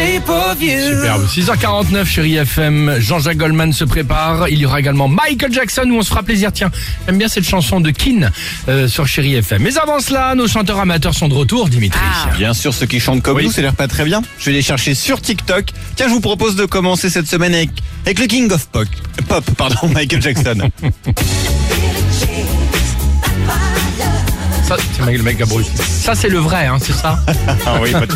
Superbe. 6h49, chérie FM. Jean-Jacques Goldman se prépare. Il y aura également Michael Jackson où on se fera plaisir. Tiens, j'aime bien cette chanson de Kin euh, sur chérie FM. Mais avant cela, nos chanteurs amateurs sont de retour, Dimitri. Bien sûr, ceux qui chantent comme Oui. nous, ça l'air pas très bien. Je vais les chercher sur TikTok. Tiens, je vous propose de commencer cette semaine avec, avec le King of Pop, pop pardon, Michael Jackson. Ça, c'est le mec à Bruce. Ça, c'est le vrai, hein, c'est ça ah oui, pas de.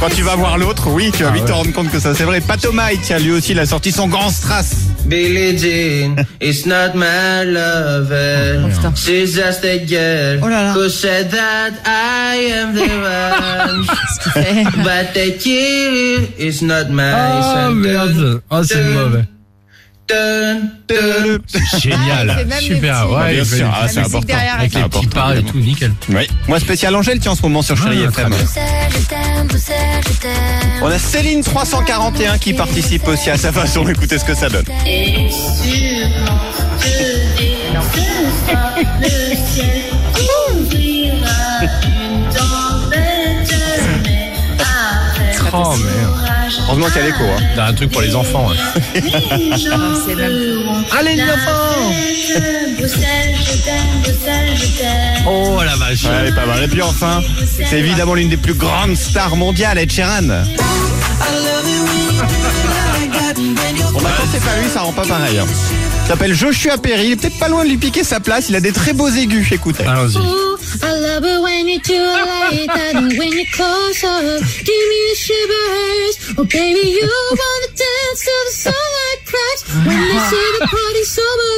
Quand tu vas voir l'autre, oui, tu vas Ah vite te rendre compte que ça c'est vrai. Patomai, tiens, lui aussi, il a sorti son grand strass. Billie Jean, it's not my lover. She's just a girl Oh là là. who said that I am the one. But the kid is not my Ah son. merde. Ah, c'est mauvais. Génial. c'est même les Super. petits- Ouais, Bien sûr, ah, c'est musique important. derrière, avec les C'est petits important, pas et tout, nickel. Oui. Moi, spécial Angèle, tiens, en ce moment sur Chérie Ah, FM. bien. On a Céline 341 qui participe aussi à sa façon. Écoutez ce que ça donne. Oh merde. Heureusement qu'il y a l'écho. Hein. T'as un truc pour les enfants. Allez, les enfants. Oh la vache. Ouais, elle est pas mal. Et puis enfin, c'est évidemment l'une des plus grandes stars mondiales, Ed Sheeran. Bon, bah, quand c'est pas lui, ça rend pas pareil. hein. Il s'appelle Joshua Perry. Il est peut-être pas loin de lui piquer sa place. Il a des très beaux aigus. Écoutez. Allons-y. You do it like that when you close up, give me the shivers. Oh baby, you wanna dance till the sunlight cracks. When they say the party's sober,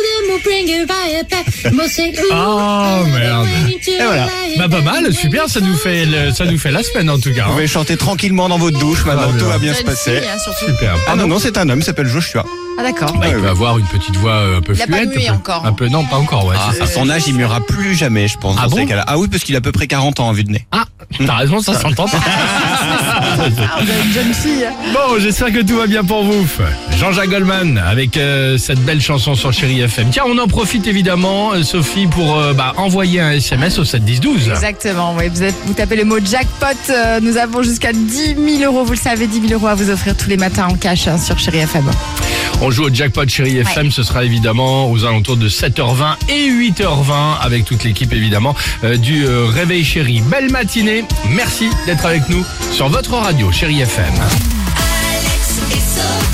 Oh, merde. do Et voilà. Bah pas mal, super, ça nous fait le- ça nous fait la semaine en tout cas. Vous hein. pouvez chanter tranquillement dans votre douche. Maintenant, Ah, tout va bien. se passer. Fille, hein, surtout. Super. Ah non, non, c'est un homme. Il s'appelle Joshua. Ah d'accord. Bah, il peut avoir une petite voix euh, un peu Il a pas fluette. mué un peu- encore. Un peu, non, pas encore, ouais. Ah, c'est à son âge, il mourra plus jamais, je pense. Ah dans bon? ces cas-là. Ah oui, parce qu'il a à peu près 40 ans en vue de nez. Ah, t'as raison, ça s'entend pas. Ah, jeune fille. Bon, j'espère que tout va bien pour vous. Jean-Jacques Goldman avec euh, cette belle chanson sur Chéri FM. Tiens, on en profite évidemment, euh, Sophie, pour euh, bah, envoyer un SMS au 7 10 12. Exactement. Vous, tapez le mot jackpot. nous avons jusqu'à 10 000 euros, vous le savez, 10 000 euros à vous offrir tous les matins en cash hein, sur Chéri FM. On joue au jackpot Chéri FM, ce sera évidemment aux alentours de 7h20 et 8h20 avec toute l'équipe évidemment euh, du euh, Réveil Chéri. Belle matinée, merci d'être avec nous sur votre radio Chéri FM. Alex et Sophie.